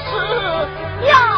是呀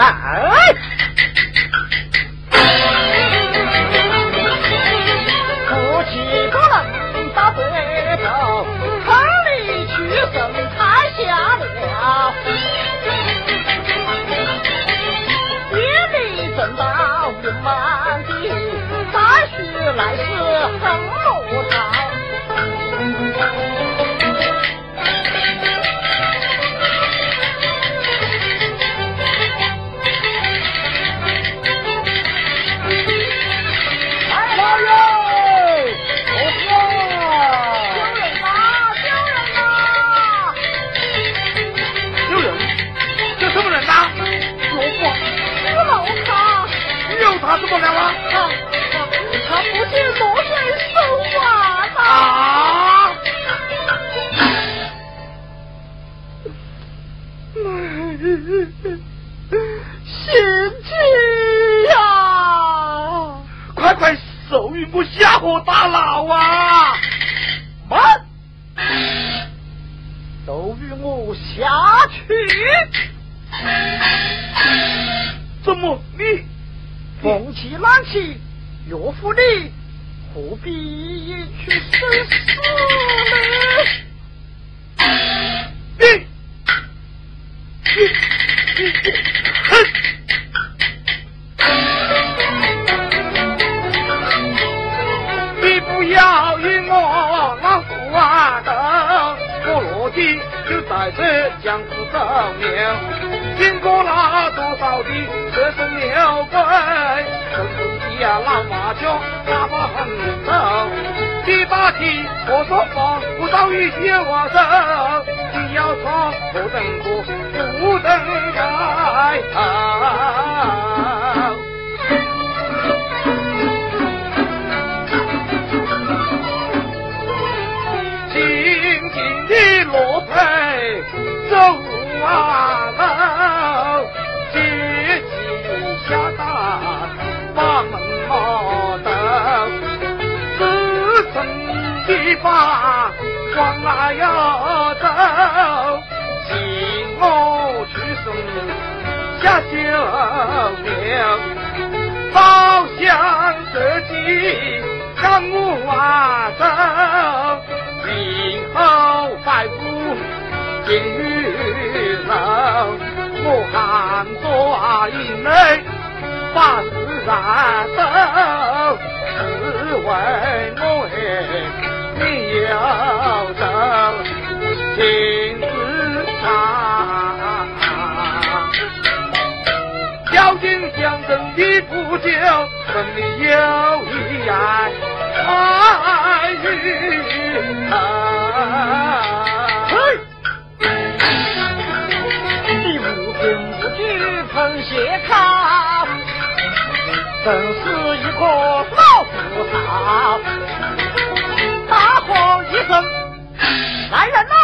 啊哭泣多大白头他离去生太下夜里大雪来时横路长啊了？他他啊啊啊啊啊啊啊啊啊啊呀快快授予我下河大佬啊慢都与我下去起岳父你何必去生死你你你你你不要与我老我落地就在这江湖上面金过拉多少的折身鸟飞，成龙一样浪马叫大把横走。第八题我说谎，不到一些我走。你要闯不等过，不等待。啊往哪要走？请我去送下酒酿，包相设计让我走，今后百步金玉楼，我看抓一枚。把事办走，只为我爱。你有证请自查孝敬相赠的不孝顺的有一儿爱云你无凭无据喷血汤死一个老字号你怎么来人呐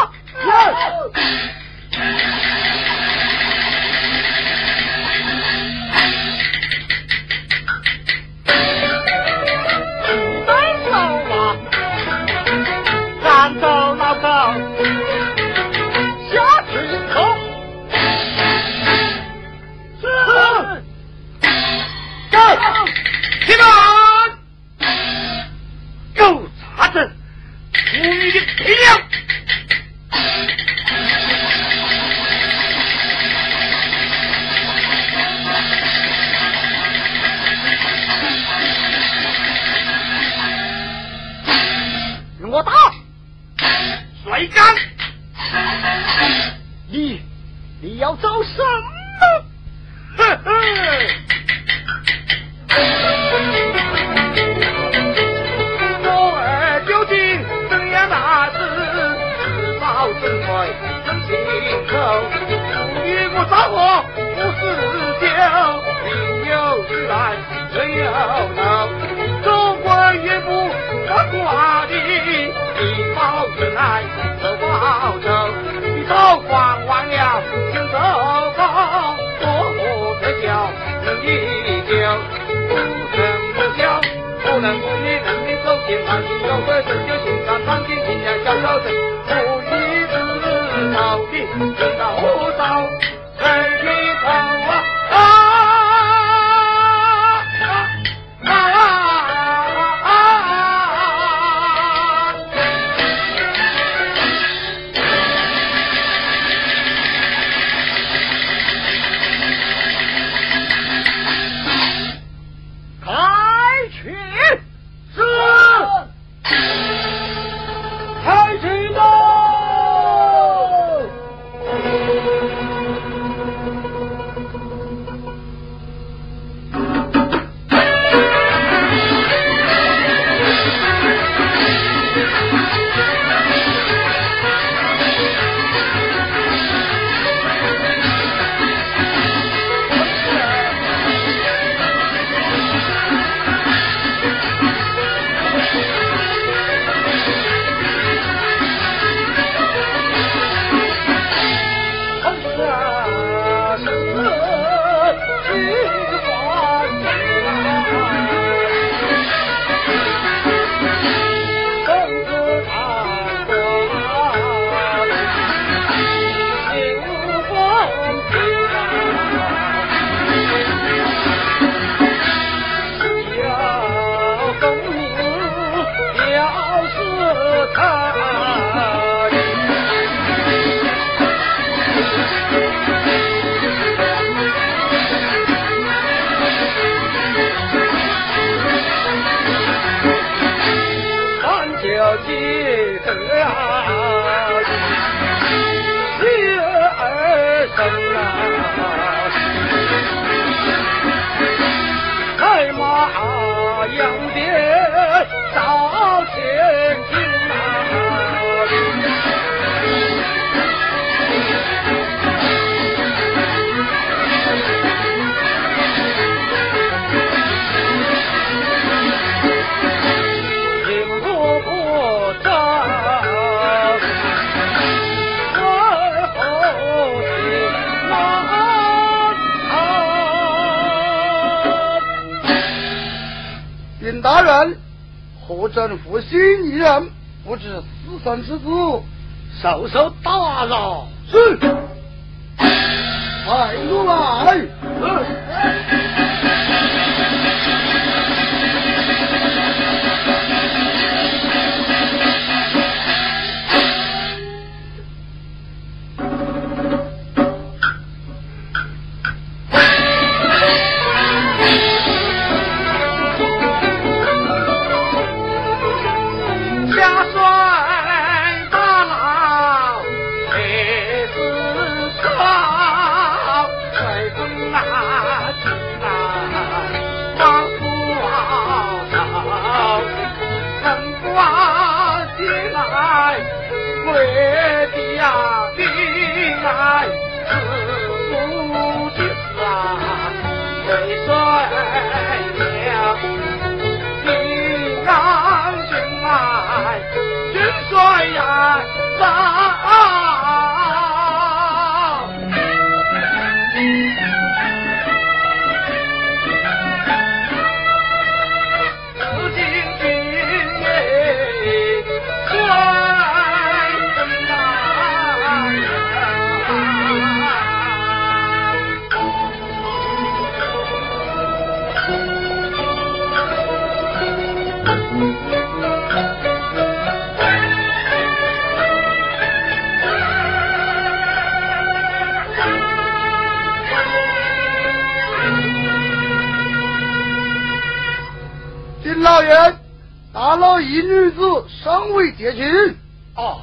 娘呀，心糟糕，我不知晓，你一叫不声不叫，不能不理，能力走心，他心有怪事就心上藏进新娘小小声，不一知道的知道无。我要。人，何政府新一人，不知死生之子，受受大扰。是，快过来。ah 啊一女子尚未结亲。哦，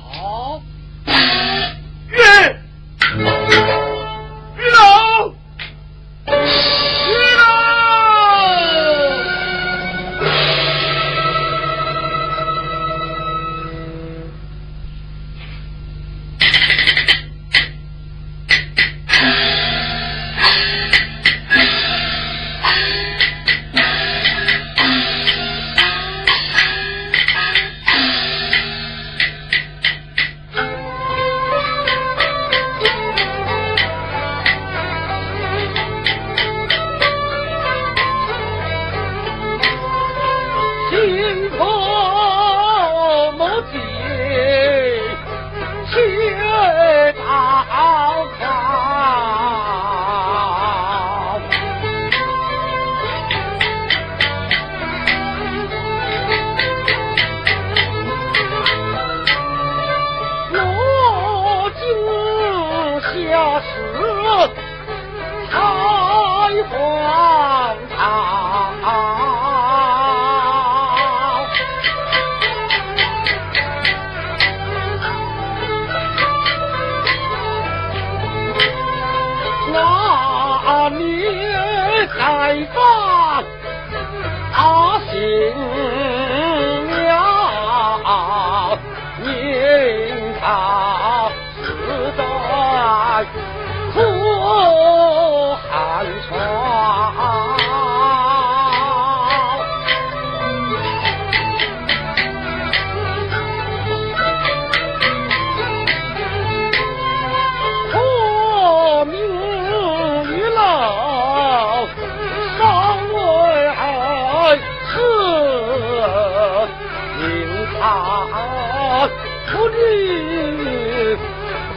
不你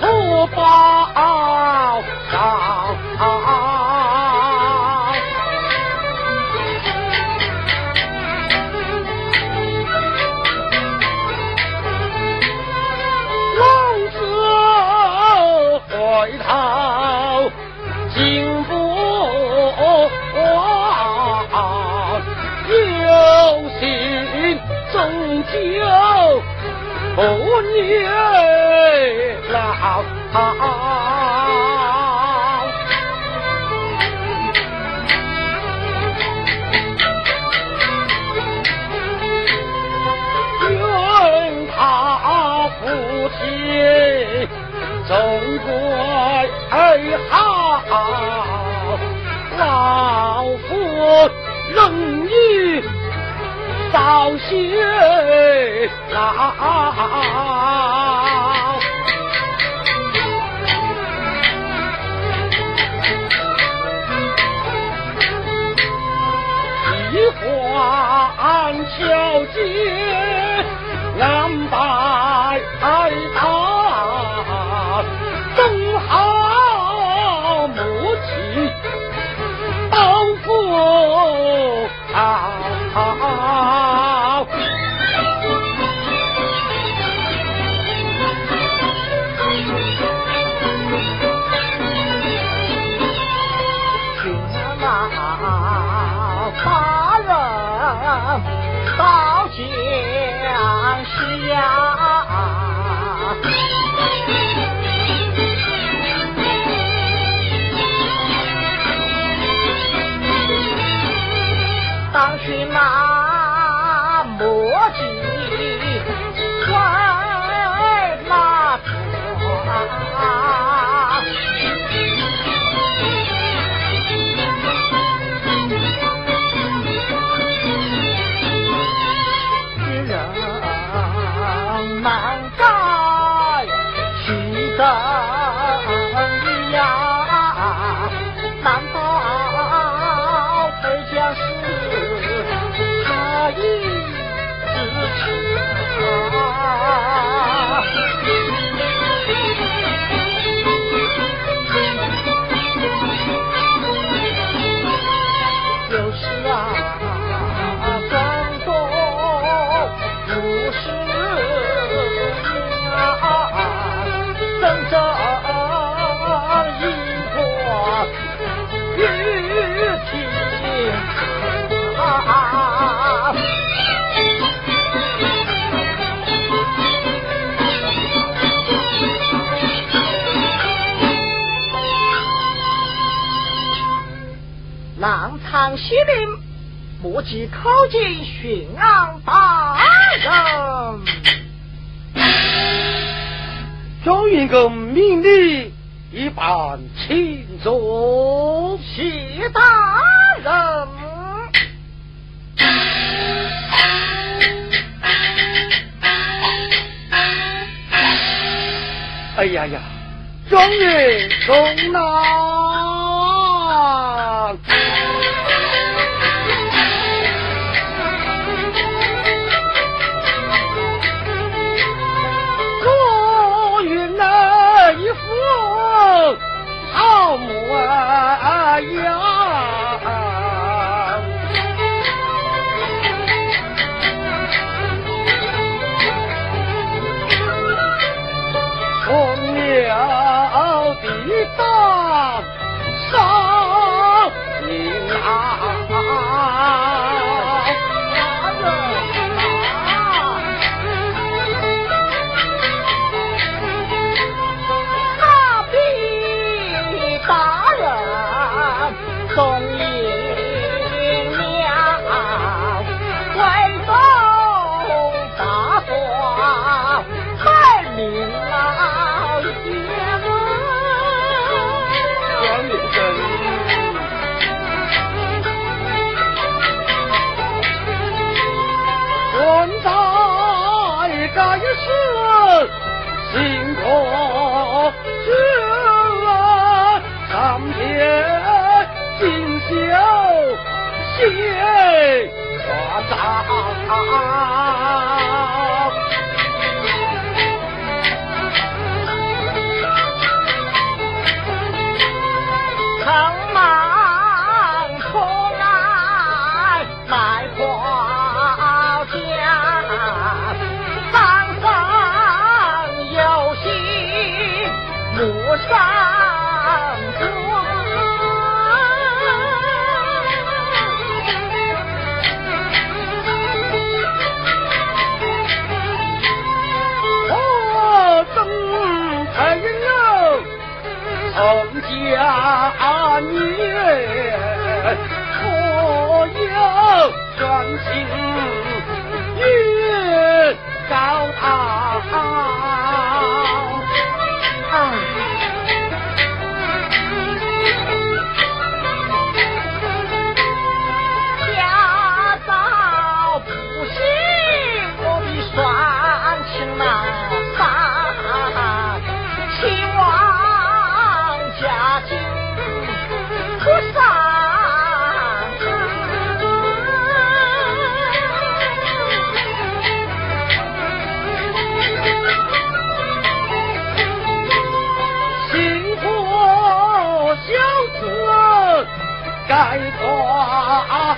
何报上。月老愿他父亲总归好老夫老朽老一环桥街难摆去吗？常西令，莫急靠近巡昂大人。状元公命令一般请坐，谢大人。哎呀呀，状元公呐！啊呀啊啊啊啊样。家女可有专心与高堂？该夸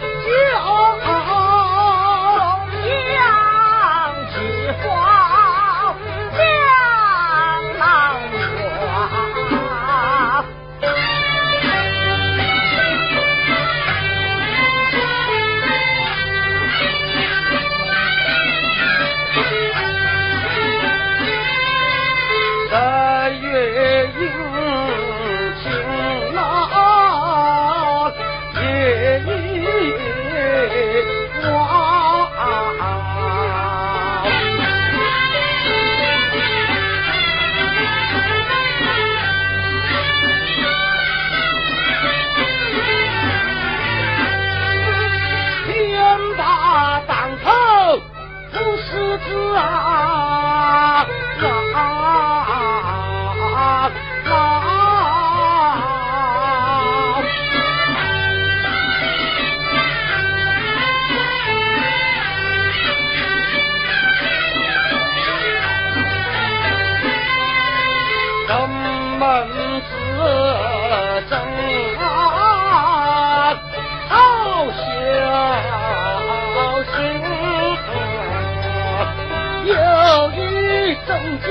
宋江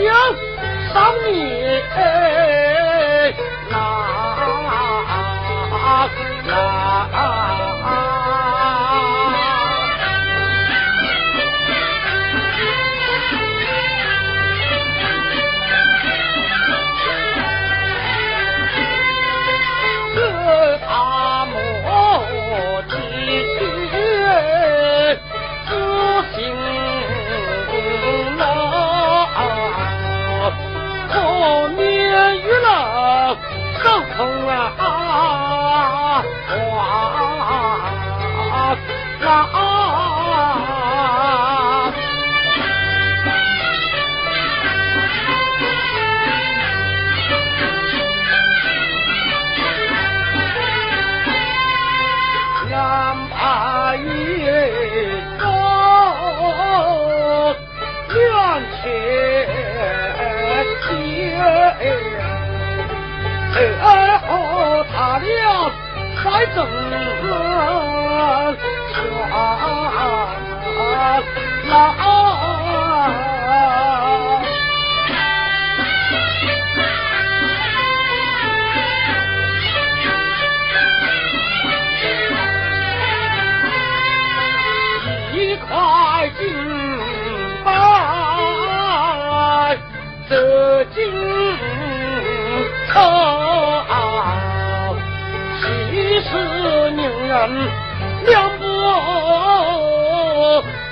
上面来子孙传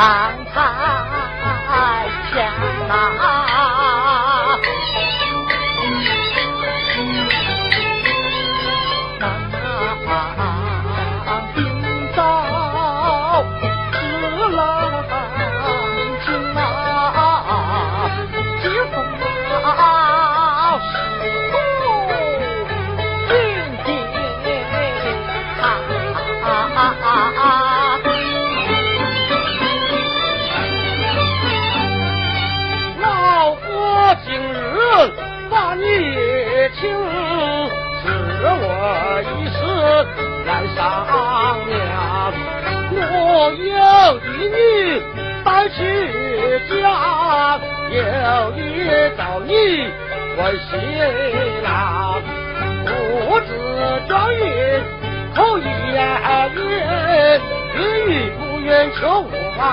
郎台前、啊。有一女带去家，有的找你为新郎，不知状元可愿愿，愿与不愿求我啊？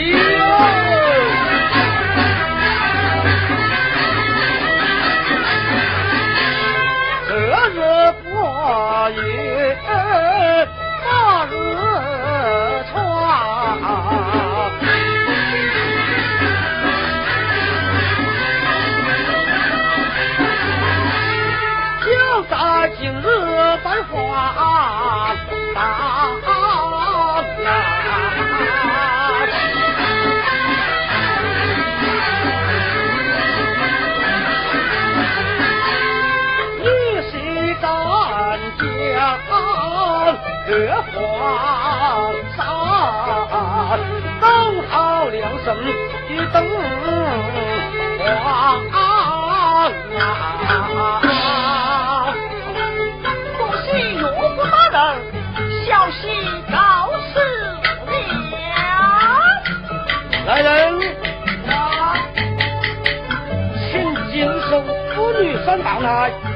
一日不夜大日窗今日繁华大难一灯登啊啊啊啊人小心告死娘。来人。啊。请接受妇女上堂来。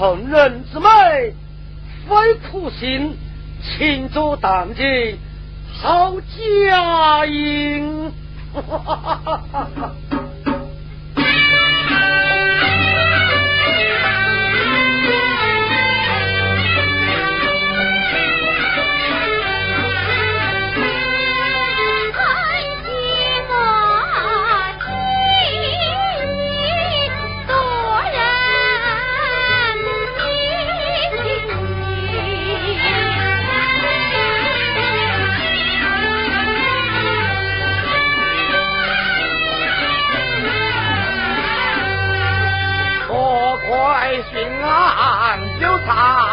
成人之美，非普信，秦祖当即好佳音，哈哈哈哈哈哈。他。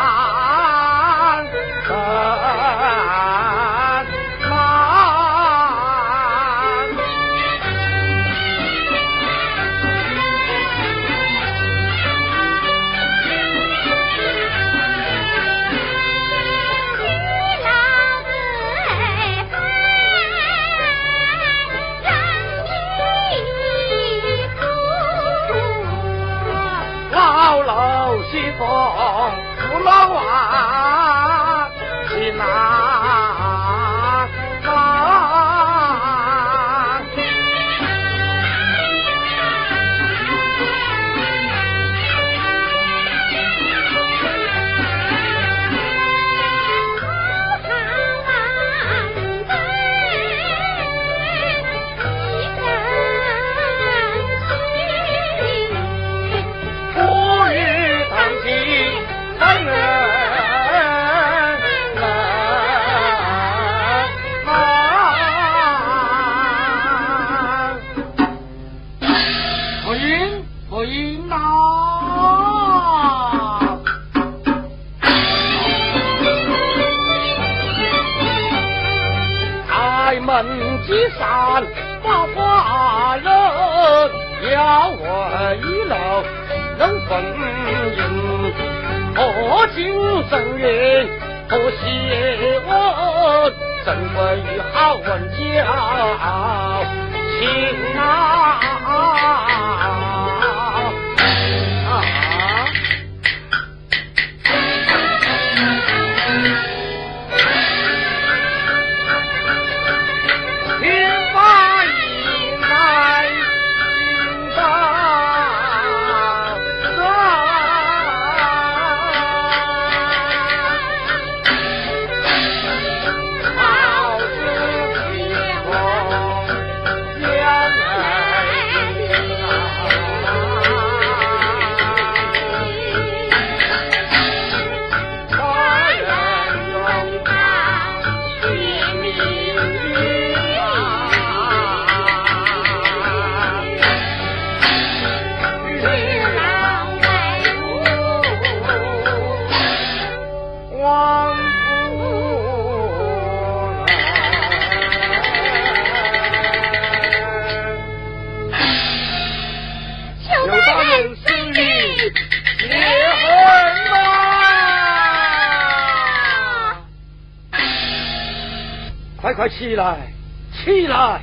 起来起来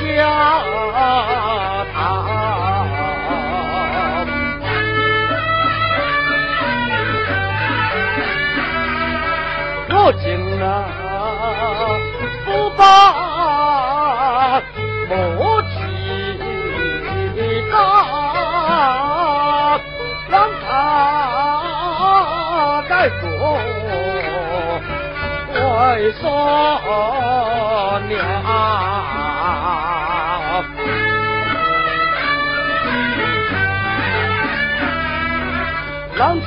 下他？我竟然不把莫提高，让他该做为嫂娘。上次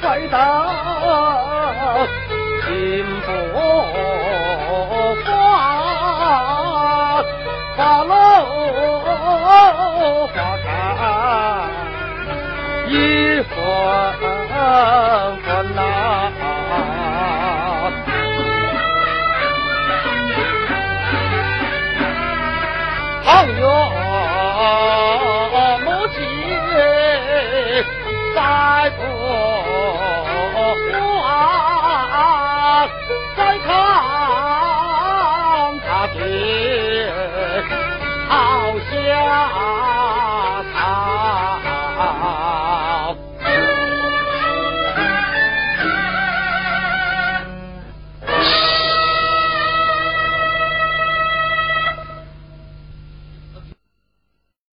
快到金佛花，花落花开一分莫急，再不